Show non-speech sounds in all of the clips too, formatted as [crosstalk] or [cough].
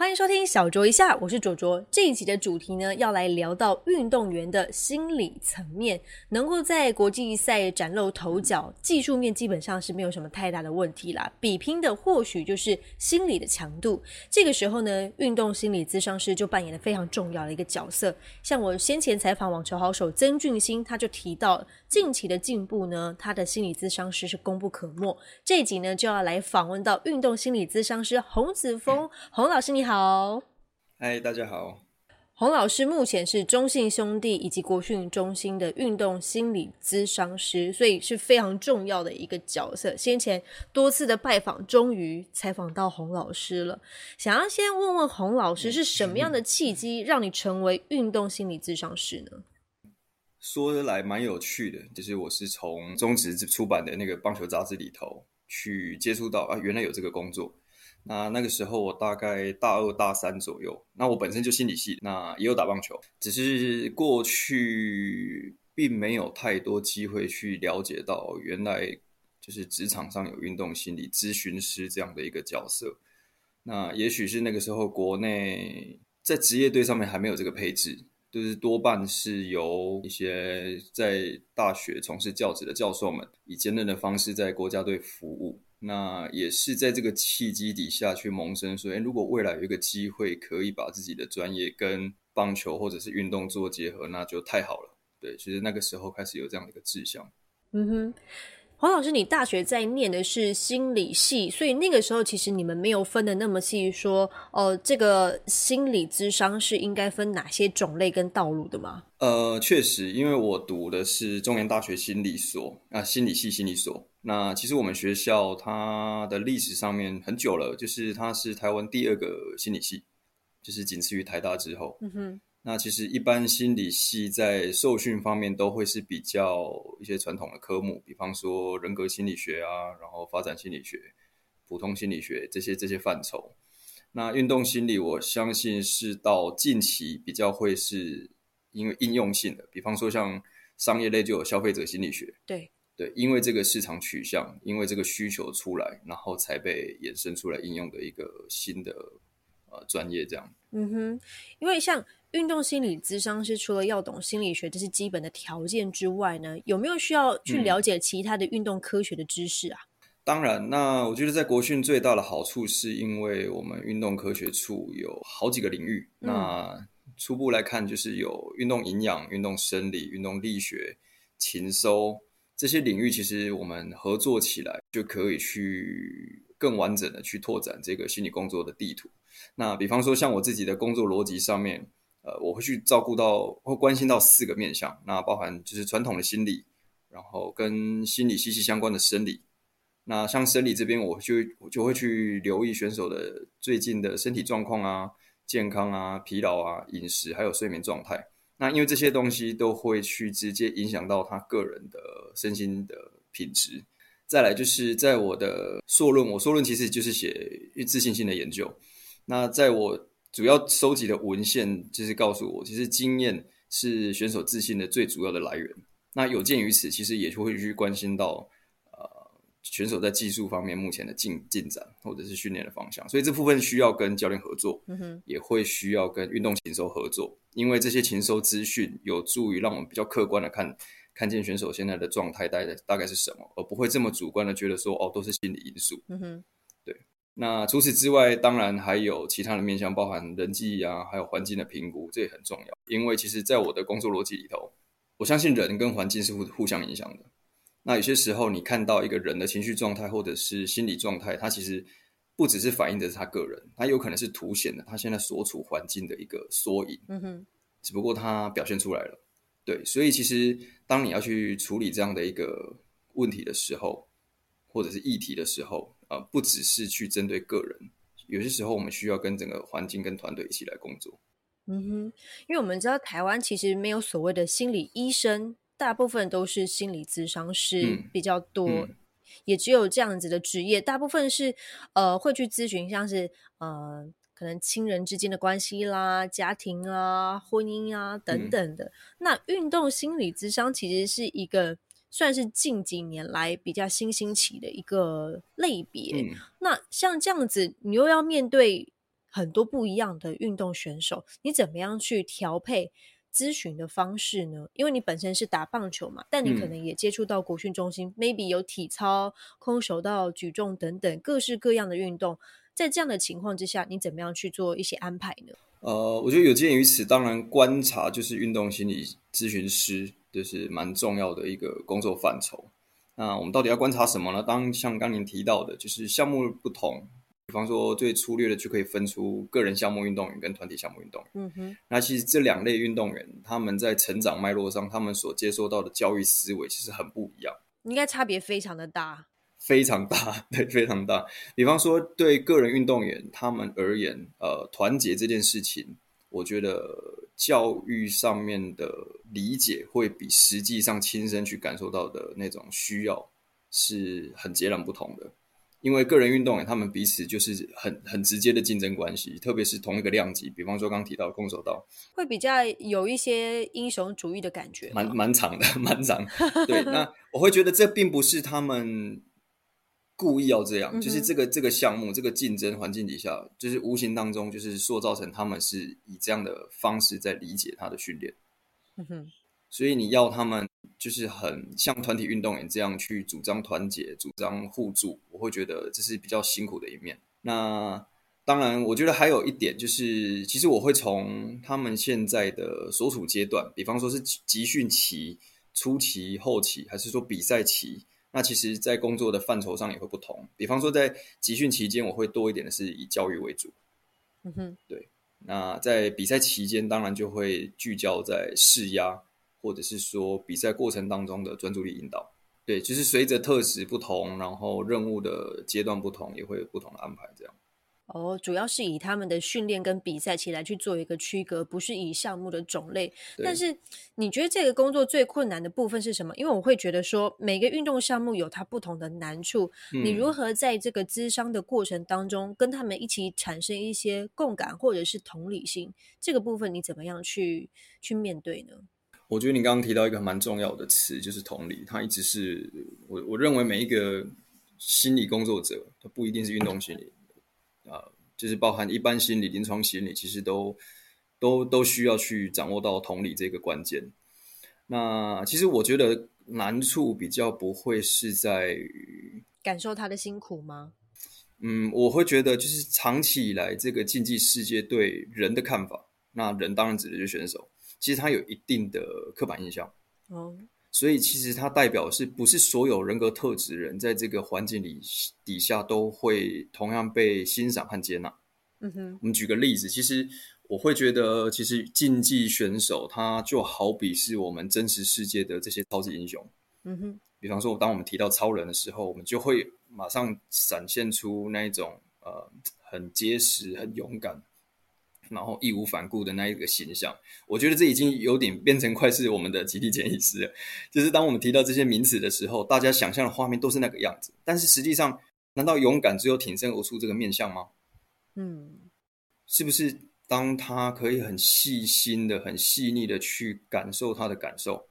欢迎收听小酌一下，我是卓卓。这一集的主题呢，要来聊到运动员的心理层面，能够在国际赛崭露头角，技术面基本上是没有什么太大的问题啦。比拼的或许就是心理的强度。这个时候呢，运动心理咨商师就扮演了非常重要的一个角色。像我先前采访网球好手曾俊欣，他就提到近期的进步呢，他的心理咨商师是功不可没。这一集呢，就要来访问到运动心理咨商师洪子峰，洪老师你好。好，嗨，大家好。洪老师目前是中信兄弟以及国训中心的运动心理咨商师，所以是非常重要的一个角色。先前多次的拜访，终于采访到洪老师了。想要先问问洪老师，是什么样的契机让你成为运动心理咨商师呢？说来蛮有趣的，就是我是从中职出版的那个棒球杂志里头去接触到啊，原来有这个工作。那那个时候我大概大二大三左右，那我本身就心理系，那也有打棒球，只是过去并没有太多机会去了解到，原来就是职场上有运动心理咨询师这样的一个角色。那也许是那个时候国内在职业队上面还没有这个配置，就是多半是由一些在大学从事教职的教授们以兼任的方式在国家队服务。那也是在这个契机底下去萌生，说，哎，如果未来有一个机会可以把自己的专业跟棒球或者是运动做结合，那就太好了。对，其实那个时候开始有这样的一个志向。嗯哼，黄老师，你大学在念的是心理系，所以那个时候其实你们没有分的那么细，说，哦，这个心理智商是应该分哪些种类跟道路的吗？呃，确实，因为我读的是中原大学心理所啊，心理系心理所。那其实我们学校它的历史上面很久了，就是它是台湾第二个心理系，就是仅次于台大之后。嗯哼。那其实一般心理系在受训方面都会是比较一些传统的科目，比方说人格心理学啊，然后发展心理学、普通心理学这些这些范畴。那运动心理，我相信是到近期比较会是因为应用性的，比方说像商业类就有消费者心理学。对。对，因为这个市场取向，因为这个需求出来，然后才被衍生出来应用的一个新的呃专业，这样。嗯哼，因为像运动心理咨商师，除了要懂心理学这是基本的条件之外呢，有没有需要去了解其他的运动科学的知识啊？当然，那我觉得在国训最大的好处是因为我们运动科学处有好几个领域，那初步来看就是有运动营养、运动生理、运动力学、勤收。这些领域其实我们合作起来就可以去更完整的去拓展这个心理工作的地图。那比方说像我自己的工作逻辑上面，呃，我会去照顾到或关心到四个面向，那包含就是传统的心理，然后跟心理息息相关的生理。那像生理这边，我就我就会去留意选手的最近的身体状况啊、健康啊、疲劳啊、饮食还有睡眠状态。那因为这些东西都会去直接影响到他个人的身心的品质。再来就是在我的硕论，我硕论其实就是写自信心的研究。那在我主要收集的文献，就是告诉我，其实经验是选手自信的最主要的来源。那有鉴于此，其实也就会去关心到呃。选手在技术方面目前的进进展，或者是训练的方向，所以这部分需要跟教练合作，嗯，也会需要跟运动禽收合作，因为这些禽兽资讯有助于让我们比较客观的看看见选手现在的状态大概大概是什么，而不会这么主观的觉得说哦都是心理因素，嗯哼，对。那除此之外，当然还有其他的面向，包含人际啊，还有环境的评估，这也很重要。因为其实在我的工作逻辑里头，我相信人跟环境是互互相影响的。那有些时候，你看到一个人的情绪状态或者是心理状态，他其实不只是反映的是他个人，他有可能是凸显的他现在所处环境的一个缩影。嗯哼，只不过他表现出来了。对，所以其实当你要去处理这样的一个问题的时候，或者是议题的时候，呃，不只是去针对个人，有些时候我们需要跟整个环境跟团队一起来工作。嗯哼，因为我们知道台湾其实没有所谓的心理医生。大部分都是心理咨商师比较多，也只有这样子的职业。大部分是呃会去咨询，像是呃可能亲人之间的关系啦、家庭啊、婚姻啊等等的。那运动心理咨商其实是一个算是近几年来比较新兴起的一个类别。嗯，那像这样子，你又要面对很多不一样的运动选手，你怎么样去调配咨询的方式呢？因为你本身是打棒球嘛，但你可嗯能也接触到国训中心、m a y b e 有体操、空手道、举重等等各式各样的运动。在这样的情况之下，你怎么样去做一些安排呢？呃，我觉得有鉴于此，当然观察就是运动心理咨询师，就是蛮重要的一个工作范畴。那我们到底要观察什么呢？当像刚您提到的，就是项目不同，比方说最粗略的就可以分出个人项目运动员跟团体项目运动员。嗯哼，那其实这两类运动员，他们在成长脉络上，他们所接收到的教育思维其实很不一样。应该差别非常的大。[laughs] 非常大，对，非常大。比方说，对个人运动员他们而言，呃，团结这件事情，我觉得教育上面的理解会比实际上亲身去感受到的那种需要是很截然不同的。因为个人运动员他们彼此就是很很直接的竞争关系，特别是同一个量级。比方说刚刚提到的空手道，会比较有一些英雄主义的感觉，蛮蛮长的，蛮长。对，那我会觉得这并不是他们故意要这样，嗯就是这个这个项目这个竞争环境底下，就是无形当中就是塑造成他们是以这样的方式在理解他的训练，嗯哼，所以你要他们就是很像团体运动员这样去主张团结、主张互助，我会觉得这是比较辛苦的一面。那当然，我觉得还有一点就是，其实我会从他们现在的所处阶段，比方说是集训期、初期、后期，还是说比赛期，那其实在工作的范畴上也会不同。比方说在集训期间，我会多一点的是以教育为主；嗯哼，对那在比赛期间，当然就会聚焦在试压，或者是说比赛过程当中的专注力引导。对，就是随着特质不同，然后任务的阶段不同，也会有不同的安排。这样。哦，主要是以他们的训练跟比赛期来去做一个区隔，不是以项目的种类。但是你觉得这个工作最困难的部分是什么？因为我会觉得说，每个运动项目有它不同的难处，你嗯如何在这个咨商的过程当中，跟他们一起产生一些共感或者是同理心，这个部分你怎么样去去面对呢？我觉得你刚刚提到一个蛮重要的词，就是同理。它一直是我我认为每一个心理工作者，他不一定是运动心理啊、就是包含一般心理、临床心理，其实都都都需要去掌握到同理这个关键。那其实我觉得难处比较不会是在于，感受他的辛苦吗？嗯，我会觉得就是长期以来这个竞技世界对人的看法，那人当然指的就是选手，其实他有一定的刻板印象。哦，所以其实它代表是不是所有人格特质人在这个环境里底下都会同样被欣赏和接纳？嗯哼，我们举个例子，其实我会觉得，其实竞技选手他就好比是我们真实世界的这些超级英雄。嗯哼，比方说，当我们提到超人的时候，我们就会马上闪现出那一种呃很结实、很勇敢，然后义无反顾的那一个形象。我觉得这已经有点变成快是我们的集体潜意识了。就是当我们提到这些名词的时候，大家想象的画面都是那个样子，但是实际上，难道勇敢只有挺身而出这个面相吗？嗯，是不是当他可以很细心的、很细腻的去感受他的感受，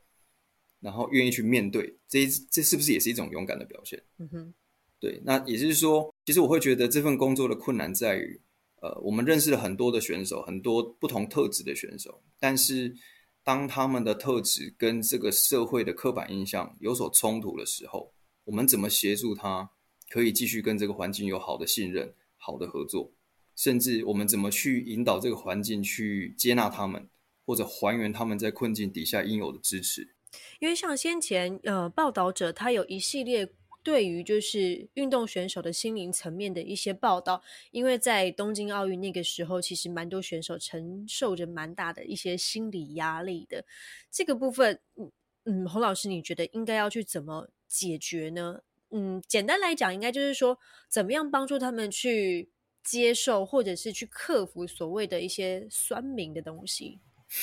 然后愿意去面对，这一这是不是也是一种勇敢的表现？嗯哼，对，那也就是说，其实我会觉得这份工作的困难在于，呃，我们认识了很多的选手，很多不同特质的选手，但是当他们的特质跟这个社会的刻板印象有所冲突的时候，我们怎么协助他可以继续跟这个环境有好的信任、好的合作，甚至我们怎么去引导这个环境去接纳他们，或者还原他们在困境底下应有的支持。因为像先前呃报道者他有一系列对于就是运动选手的心灵层面的一些报道，因为在东京奥运那个时候，其实蛮多选手承受着蛮大的一些心理压力的。这个部分，嗯嗯，洪老师，你觉得应该要去怎么解决呢？嗯，简单来讲，应该就是说，怎么样帮助他们去接受，或者是去克服所谓的一些酸民的东西。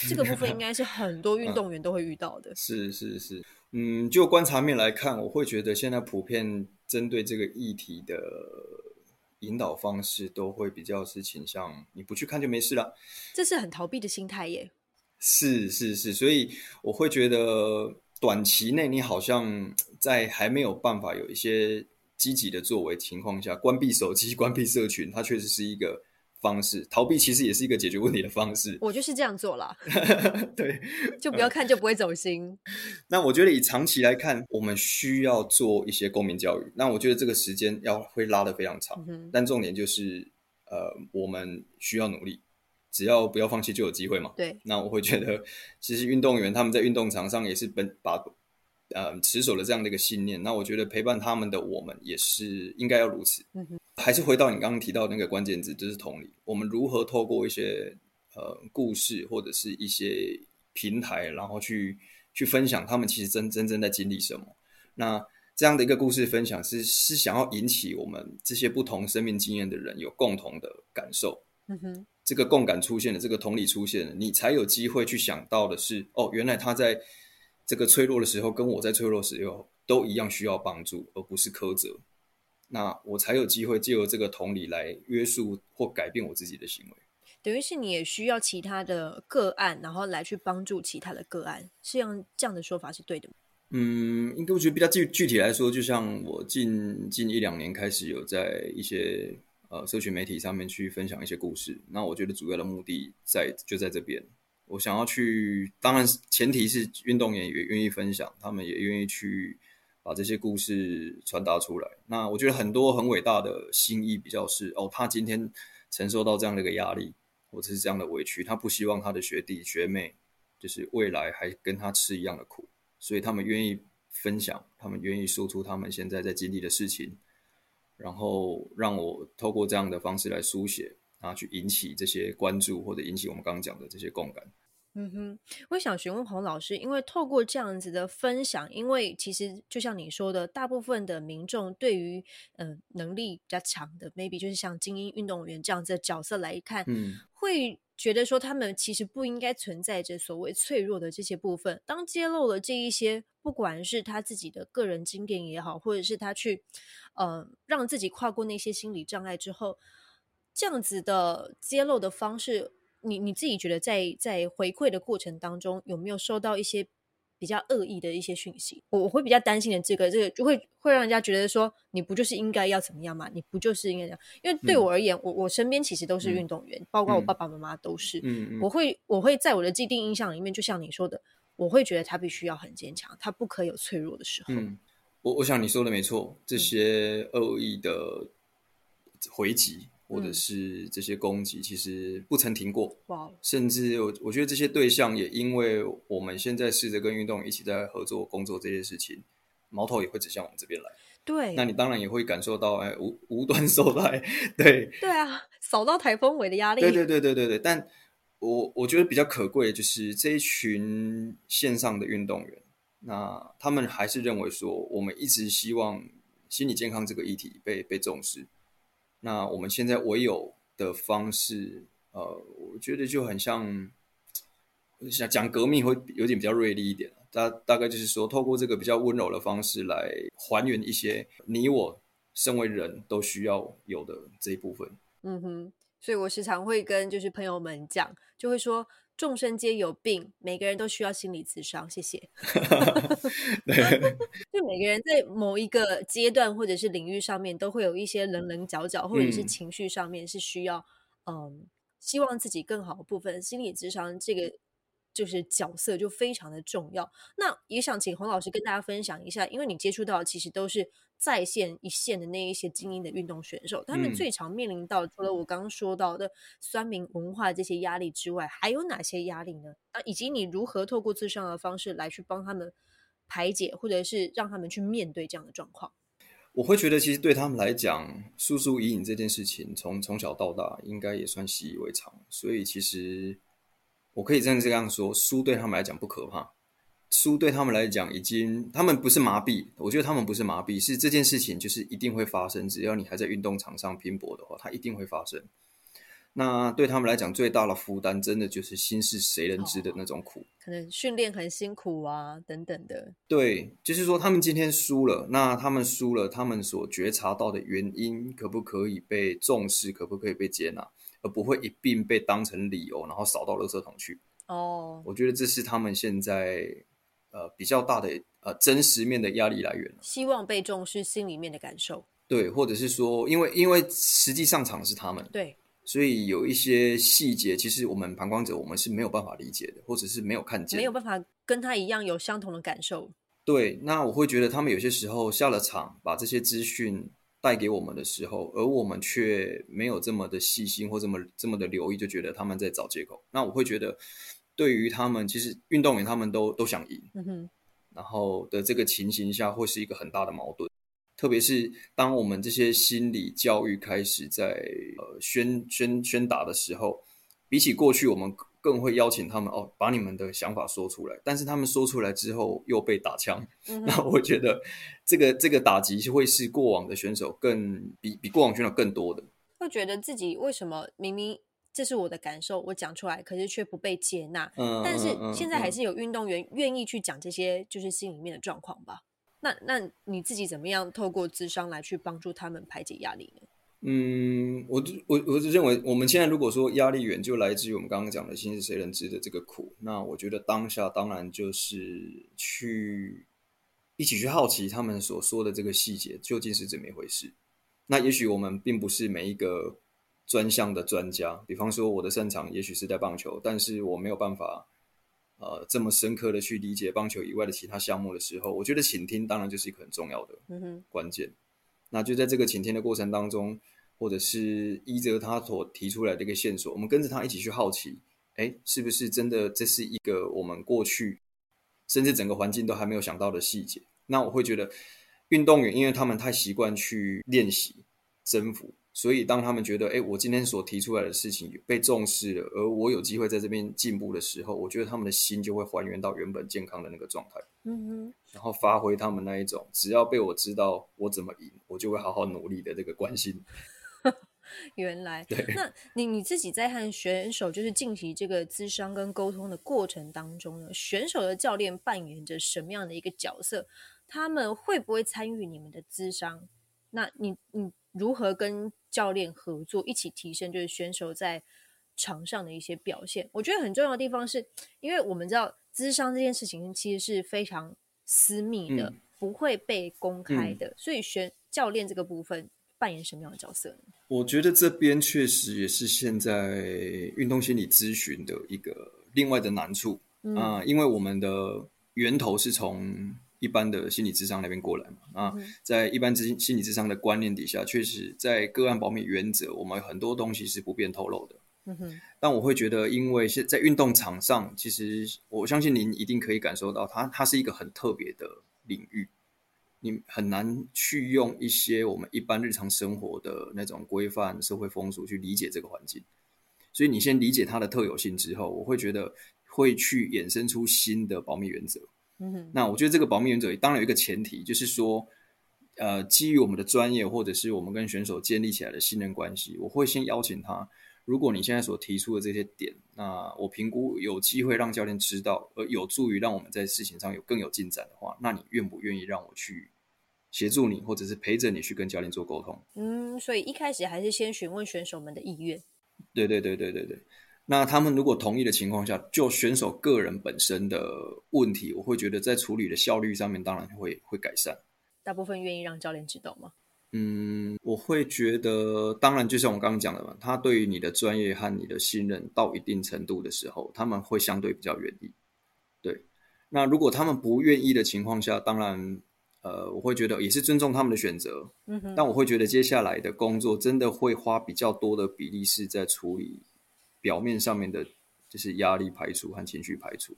这个部分应该是很多运动员都会遇到的。是是是，嗯，就观察面来看，我会觉得现在普遍针对这个议题的引导方式，都会比较是倾向你不去看就没事了。这是很逃避的心态耶。是是是，所以我会觉得，短期内你好像在还没有办法有一些积极的作为情况下，关闭手机、[laughs] 关闭社群，它确实是一个方式。逃避其实也是一个解决问题的方式。我就是这样做了，[laughs] 对，就不要看就不会走心。那我觉得以长期来看，我们需要做一些公民教育。那我觉得这个时间要会拉得非常长，但重点就是呃，我们需要努力。只要不要放弃，就有机会嘛。对，那我会觉得，其实运动员他们在运动场上也是本把呃持守了这样的一个信念。那我觉得陪伴他们的我们也是应该要如此。嗯哼，还是回到你刚刚提到那个关键字，就是同理。我们如何透过一些呃故事或者是一些平台，然后去去分享他们其实真真正在经历什么？那这样的一个故事分享是是想要引起我们这些不同生命经验的人有共同的感受。嗯哼。这个共感出现了，这个同理出现了，你才有机会去想到的是，哦，原来他在这个脆弱的时候，跟我在脆弱时候都一样需要帮助，而不是苛责。那我才有机会借由这个同理来约束或改变我自己的行为。等于是你也需要其他的个案，然后来去帮助其他的个案，是用这样的说法是对的吗？嗯，应该我觉得比较具具体来说，就像我近近一两年开始有在一些。呃，社群媒体上面去分享一些故事，那我觉得主要的目的在就在这边。我想要去，当然前提是运动员也愿意分享，他们也愿意去把这些故事传达出来。那我觉得很多很伟大的心意，比较是哦，他今天承受到这样的一个压力，或者是这样的委屈，他不希望他的学弟学妹就是未来还跟他吃一样的苦，所以他们愿意分享，他们愿意说出他们现在在经历的事情。然后让我透过这样的方式来书写，然后去引起这些关注，或者引起我们刚刚讲的这些共感。嗯哼，我想询问洪老师，因为透过这样子的分享，因为其实就像你说的，大部分的民众对于嗯能力比较强的，maybe 就是像精英运动员这样子的角色来看，嗯，会觉得说他们其实不应该存在着所谓脆弱的这些部分。当揭露了这一些，不管是他自己的个人经验也好，或者是他去呃让自己跨过那些心理障碍之后，这样子的揭露的方式。你你自己觉得在在回馈的过程当中有没有收到一些比较恶意的一些讯息？我我会比较担心的，这个这个就会会让人家觉得说你不就是应该要怎么样嘛？你不就是应该这样？因为对我而言，我我身边其实都是运动员，包括我爸爸妈妈都是。嗯我会我会在我的既定印象里面，就像你说的，我会觉得他必须要很坚强，他不可有脆弱的时候。嗯，我我想你说的没错，这些恶意的回击。或者是这些攻击，其实不曾停过。哇！甚至我我觉得这些对象也因为我们现在试着跟运动一起在合作工作这些事情，矛头也会指向我们这边来。对，那你当然也会感受到哎无无端受害。[laughs] 对对啊，扫到台风尾的压力。对对对对对对。但我我觉得比较可贵的就是这一群线上的运动员，那他们还是认为说，我们一直希望心理健康这个议题被被重视。那我们现在唯有的方式，呃，我觉得就很像，想讲革命会有点比较锐利一点。大大概就是说，透过这个比较温柔的方式来还原一些你我身为人都需要有的这一部分。嗯哼，所以我时常会跟就是朋友们讲，就会说。众生皆有病，每个人都需要心理咨商。谢谢。[laughs] [laughs] 就每个人在某一个阶段或者是领域上面，都会有一些棱棱角角，或者是情绪上面是需要，嗯，希望自己更好的部分。心理咨商这个。就是角色就非常的重要。那也想请洪老师跟大家分享一下，因为你接触到其实都是在线一线的那一些精英的运动选手，他们最常面临到除了我刚刚说到的酸民文化这些压力之外，还有哪些压力呢？啊，以及你如何透过自上的方式来去帮他们排解，或者是让他们去面对这样的状况？我会觉得，其实对他们来讲，输输赢赢这件事情，从从小到大应该也算习以为常，所以其实。我可以这样这样说，输对他们来讲不可怕，输对他们来讲已经，他们不是麻痹，我觉得他们不是麻痹，是这件事情就是一定会发生，只要你还在运动场上拼搏的话，它一定会发生。那对他们来讲，最大的负担真的就是心是谁人知的那种苦，可能训练很辛苦啊，等等的。对，就是说他们今天输了，那他们输了，他们所觉察到的原因可不可以被重视，可不可以被接纳？不会一并被当成理由，然后扫到垃圾桶去。哦，我觉得这是他们现在，呃比较大的呃真实面的压力来源。希望被重视心里面的感受，对，或者是说，因为因为实际上场的是他们，对，所以有一些细节，其实我们旁观者我们是没有办法理解的，或者是没有看见，没有办法跟他一样有相同的感受。对，那我会觉得他们有些时候下了场，把这些资讯带给我们的时候，而我们却没有这么的细心或这么这么的留意，就觉得他们在找借口。那我会觉得，对于他们，其实运动员他们都都想赢，嗯哼，然后的这个情形下，会是一个很大的矛盾。特别是当我们这些心理教育开始在呃宣宣宣达的时候，比起过去我们。更会邀请他们哦，把你们的想法说出来。但是他们说出来之后又被打枪，[laughs] 那我觉得这个这个打击会是过往的选手更比比过往选手更多的。会觉得自己为什么明明这是我的感受，我讲出来，可是却不被接纳。嗯，但是现在还是有运动员愿意去讲这些，就是心里面的状况吧。那那你自己怎么样透过智商来去帮助他们排解压力呢？嗯，我我我是认为，我们现在如果说压力源就来自于我们刚刚讲的“心是谁人知”的这个苦，那我觉得当下当然就是去一起去好奇他们所说的这个细节究竟是怎么一回事。那也许我们并不是每一个专项的专家，比方说我的擅长也许是在棒球，但是我没有办法呃这么深刻的去理解棒球以外的其他项目的时候，我觉得倾听当然就是一个很重要的关键。那就在这个倾听的过程当中。或者是依着他所提出来的一个线索，我们跟着他一起去好奇，哎，是不是真的这是一个我们过去甚至整个环境都还没有想到的细节？那我会觉得，运动员因为他们太习惯去练习征服，所以当他们觉得，哎，我今天所提出来的事情被重视了，而我有机会在这边进步的时候，我觉得他们的心就会还原到原本健康的那个状态，嗯哼，然后发挥他们那一种，只要被我知道我怎么赢，我就会好好努力的这个关心。[laughs] 原来，那你你自己在和选手就是进行这个咨商跟沟通的过程当中呢，选手的教练扮演着什么样的一个角色？他们会不会参与你们的咨商？那你你如何跟教练合作，一起提升就是选手在场上的一些表现？我觉得很重要的地方是，因为我们知道咨商这件事情其实是非常私密的，不会被公开的，所以选教练这个部分。扮演什么样的角色呢？我觉得这边确实也是现在运动心理咨询的一个另外的难处啊，因为我们的源头是从一般的心理智商那边过来嘛啊，在一般智心理智商的观念底下，确实在个案保密原则，我们很多东西是不便透露的。嗯哼，但我会觉得，因为现在运动场上，其实我相信您一定可以感受到，它它是一个很特别的领域。你很难去用一些我们一般日常生活的那种规范社会风俗去理解这个环境，所以你先理解它的特有性之后，我会觉得会去衍生出新的保密原则。嗯哼，那我觉得这个保密原则当然有一个前提，就是说，呃，基于我们的专业或者是我们跟选手建立起来的信任关系，我会先邀请他。如果你现在所提出的这些点，那我评估有机会让教练知道，而有助于让我们在事情上有更有进展的话，那你愿不愿意让我去协助你，或者是陪着你去跟教练做沟通？嗯，所以一开始还是先询问选手们的意愿。对对对对对对。那他们如果同意的情况下，就选手个人本身的问题，我会觉得在处理的效率上面当然会会改善。大部分愿意让教练知道吗？嗯，我会觉得，当然，就像我刚刚讲的嘛，他对于你的专业和你的信任到一定程度的时候，他们会相对比较愿意。对，那如果他们不愿意的情况下，当然，呃，我会觉得也是尊重他们的选择。嗯哼。但我会觉得接下来的工作真的会花比较多的比例是在处理表面上面的，就是压力排除和情绪排除。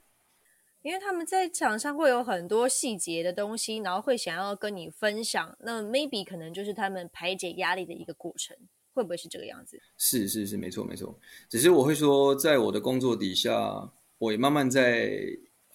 因为他们在场上会有很多细节的东西，然后会想要跟你分享，那 maybe 可能就是他们排解压力的一个过程，会不会是这个样子？是是是，没错没错。只是我会说，在我的工作底下，我也慢慢在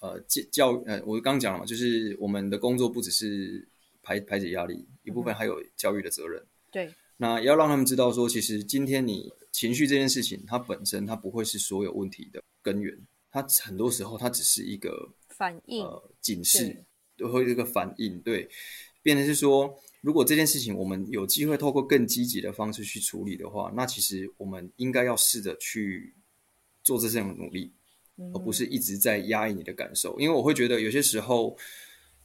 呃教教呃，我刚讲了嘛，就是我们的工作不只是排排解压力，一部分还有教育的责任。对，那要让他们知道说，其实今天你情绪这件事情，它本身它不会是所有问题的根源。它很多时候，它只是一个反应、呃警示，都会一个反应。对，变成是说，如果这件事情我们有机会透过更积极的方式去处理的话，那其实我们应该要试着去做这项努力。而不是一直在压抑你的感受。因为我会觉得有些时候，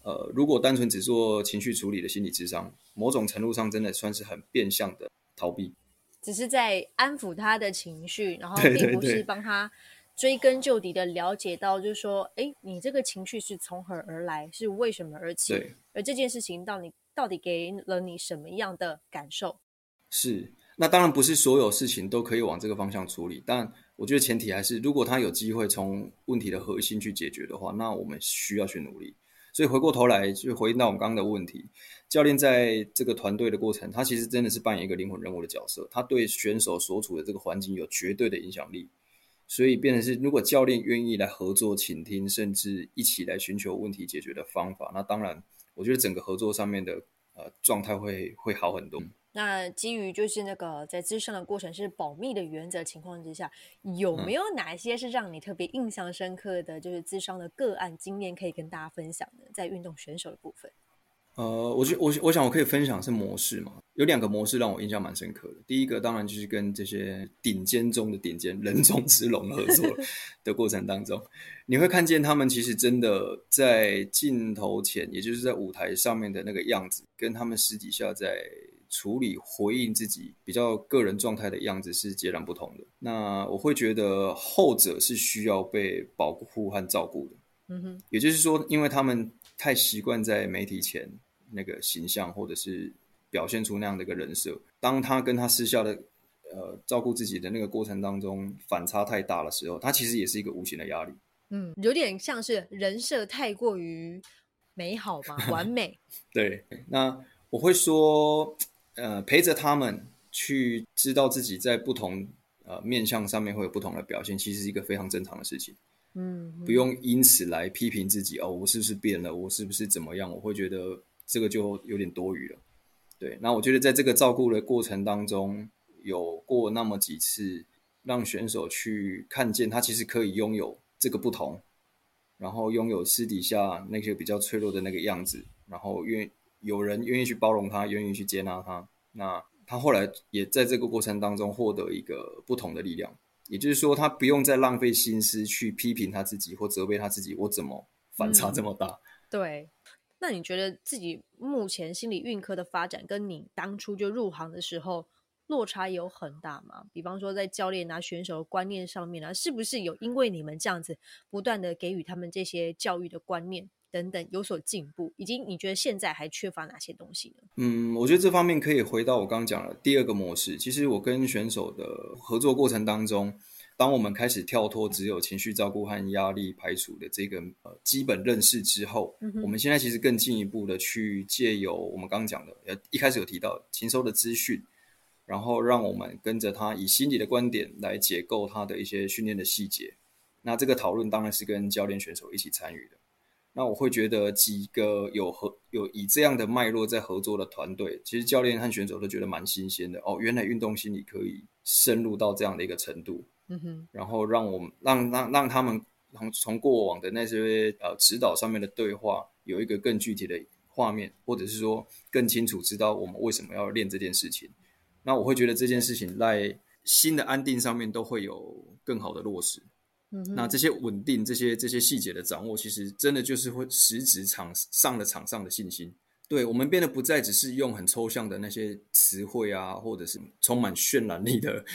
呃，如果单纯只做情绪处理的心理智商，某种程度上真的算是很变相的逃避，只是在安抚他的情绪，然后并不是帮他追根究底的了解到，就是说，哎，你这个情绪是从何而来，是为什么而起，而这件事情到底到底给了你什么样的感受？是，那当然不是所有事情都可以往这个方向处理，但我觉得前提还是，如果他有机会从问题的核心去解决的话，那我们需要去努力。所以回过头来，就回应到我们刚刚的问题，教练在这个团队的过程，他其实真的是扮演一个灵魂人物的角色，他对选手所处的这个环境有绝对的影响力。所以变成是，如果教练愿意来合作、倾听，甚至一起来寻求问题解决的方法，那当然，我觉得整个合作上面的呃状态会会好很多。那基于就是那个在咨商的过程是保密的原则情况之下，有没有哪些是让你特别印象深刻的就是咨商的个案经验可以跟大家分享的？在运动选手的部分，呃，我觉我我想我可以分享是模式嘛，有两个模式让我印象蛮深刻的。第一个当然就是跟这些顶尖中的顶尖人中之龙合作 [laughs] 的过程当中，你会看见他们其实真的在镜头前，也就是在舞台上面的那个样子，跟他们私底下在处理回应自己比较个人状态的样子是截然不同的。那我会觉得后者是需要被保护和照顾的。嗯哼，也就是说，因为他们太习惯在媒体前那个形象，或者是表现出那样的一个人设，当他跟他私下的呃照顾自己的那个过程当中反差太大的时候，他其实也是一个无形的压力。嗯，有点像是人设太过于美好吧，[laughs] 完美。对，那我会说，呃，陪着他们去知道自己在不同呃面向上面会有不同的表现，其实是一个非常正常的事情。嗯，不用因此来批评自己哦，我是不是变了？我是不是怎么样？我会觉得这个就有点多余了。对，那我觉得在这个照顾的过程当中，有过那么几次让选手去看见他其实可以拥有这个不同，然后拥有私底下那些比较脆弱的那个样子，然后愿有人愿意去包容他，愿意去接纳他。那他后来也在这个过程当中获得一个不同的力量。也就是说，他不用再浪费心思去批评他自己或责备他自己，我怎么反差这么大？对。那你觉得自己目前心理运科的发展，跟你当初就入行的时候落差有很大吗？比方说，在教练啊、选手的观念上面啊，是不是有因为你们这样子不断的给予他们这些教育的观念等等有所进步？以及你觉得现在还缺乏哪些东西呢？嗯，我觉得这方面可以回到我刚刚讲的第二个模式。其实我跟选手的合作过程当中，当我们开始跳脱只有情绪照顾和压力排除的这个呃基本认识之后，我们现在其实更进一步的去借由我们刚刚讲的，呃，一开始有提到禽收的资讯，然后让我们跟着他以心理的观点来解构他的一些训练的细节。那这个讨论当然是跟教练选手一起参与的。那我会觉得几个有合有以这样的脉络在合作的团队，其实教练和选手都觉得蛮新鲜的哦。原来运动心理可以深入到这样的一个程度，嗯哼，然后让我们让让让他们从从过往的那些呃指导上面的对话，有一个更具体的画面，或者是说更清楚知道我们为什么要练这件事情。那我会觉得这件事情在新的安定上面都会有更好的落实。那这些稳定、这些这些细节的掌握，其实真的就是会实质场上的场上的信心。对我们变得不再只是用很抽象的那些词汇啊，或者是充满渲染力的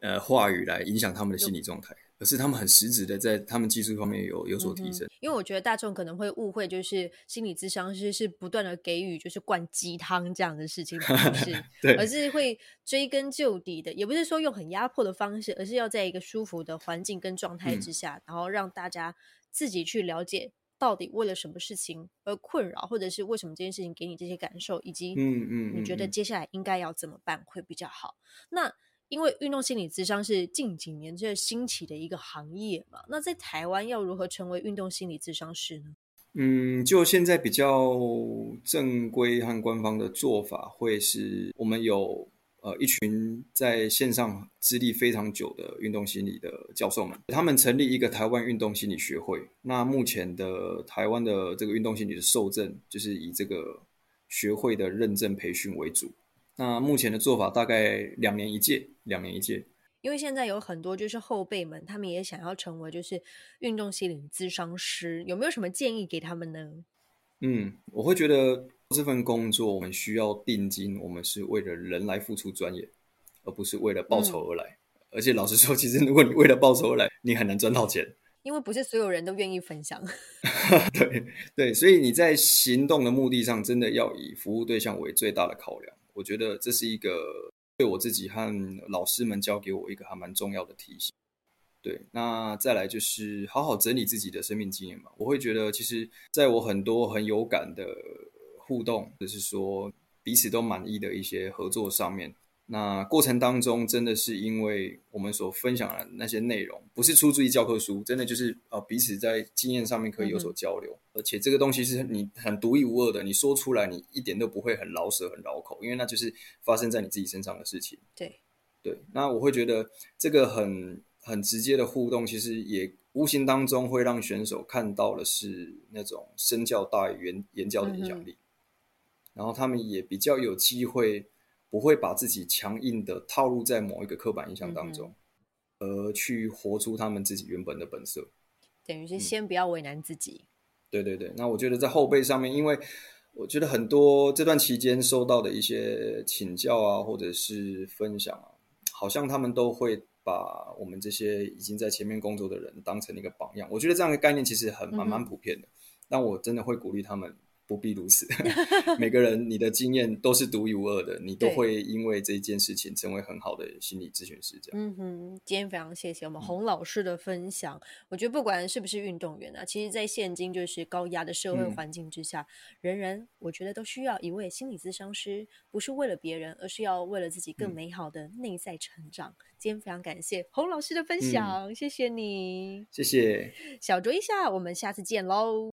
呃话语来影响他们的心理状态，而是他们很实质的在他们技术方面有有所提升。因为我觉得大众可能会误会，就是心理咨商师是不断的给予就是灌鸡汤这样的事情，不是，[laughs] 对而是会追根究底的，也不是说用很压迫的方式，而是要在一个舒服的环境跟状态之下，然后让大家自己去了解到底为了什么事情而困扰，或者是为什么这件事情给你这些感受，以及嗯嗯，你觉得嗯接下来应该要怎么办会比较好？那因为运动心理咨商是近几年这兴起的一个行业嘛，那在台湾要如何成为运动心理咨商师呢？嗯，就现在比较正规和官方的做法，会是我们有呃一群在线上资历非常久的运动心理的教授们，他们成立一个台湾运动心理学会。那目前的台湾的这个运动心理的受证，就是以这个学会的认证培训为主。那目前的做法大概两年一届，两年一届。因为现在有很多就是后辈们，他们也想要成为就是运动心理咨商师，有没有什么建议给他们呢？嗯，我会觉得这份工作我们需要定金，我们是为了人来付出专业，而不是为了报酬而来。而且老实说，其实如果你为了报酬而来，你很难赚到钱。因为不是所有人都愿意分享。[laughs] 对对，所以你在行动的目的上，真的要以服务对象为最大的考量。我觉得这是一个对我自己和老师们教给我一个还蛮重要的提醒。对，那再来就是好好整理自己的生命经验嘛。我会觉得，其实在我很多很有感的互动，就是说彼此都满意的一些合作上面。那过程当中，真的是因为我们所分享的那些内容，不是出自于教科书，真的就是呃彼此在经验上面可以有所交流，而且这个东西是你很独一无二的，你说出来你一点都不会很老舌很绕口，因为那就是发生在你自己身上的事情。对对，那我会觉得这个很很直接的互动，其实也无形当中会让选手看到的是那种身教大于言言教的影响力，然后他们也比较有机会。不会把自己强硬的套入在某一个刻板印象当中，而去活出他们自己原本的本色。等于是先不要为难自己。对对对，那我觉得在后背上面，因为我觉得很多这段期间收到的一些请教啊，或者是分享啊，好像他们都会把我们这些已经在前面工作的人当成一个榜样。我觉得这样的概念其实很蛮蛮普遍的，但我真的会鼓励他们。不必如此，[laughs] 每个人你的经验都是独一无二的，你都会因为这件事情成为很好的心理咨询师。这样，嗯哼，今天非常谢谢我们洪老师的分享。我觉得不管是不是运动员啊，其实，在现今就是高压的社会环境之下，人人我觉得都需要一位心理咨商师，不是为了别人，而是要为了自己更美好的内在成长。今天非常感谢洪老师的分享，谢谢你，谢谢。小酌一下，我们下次见喽。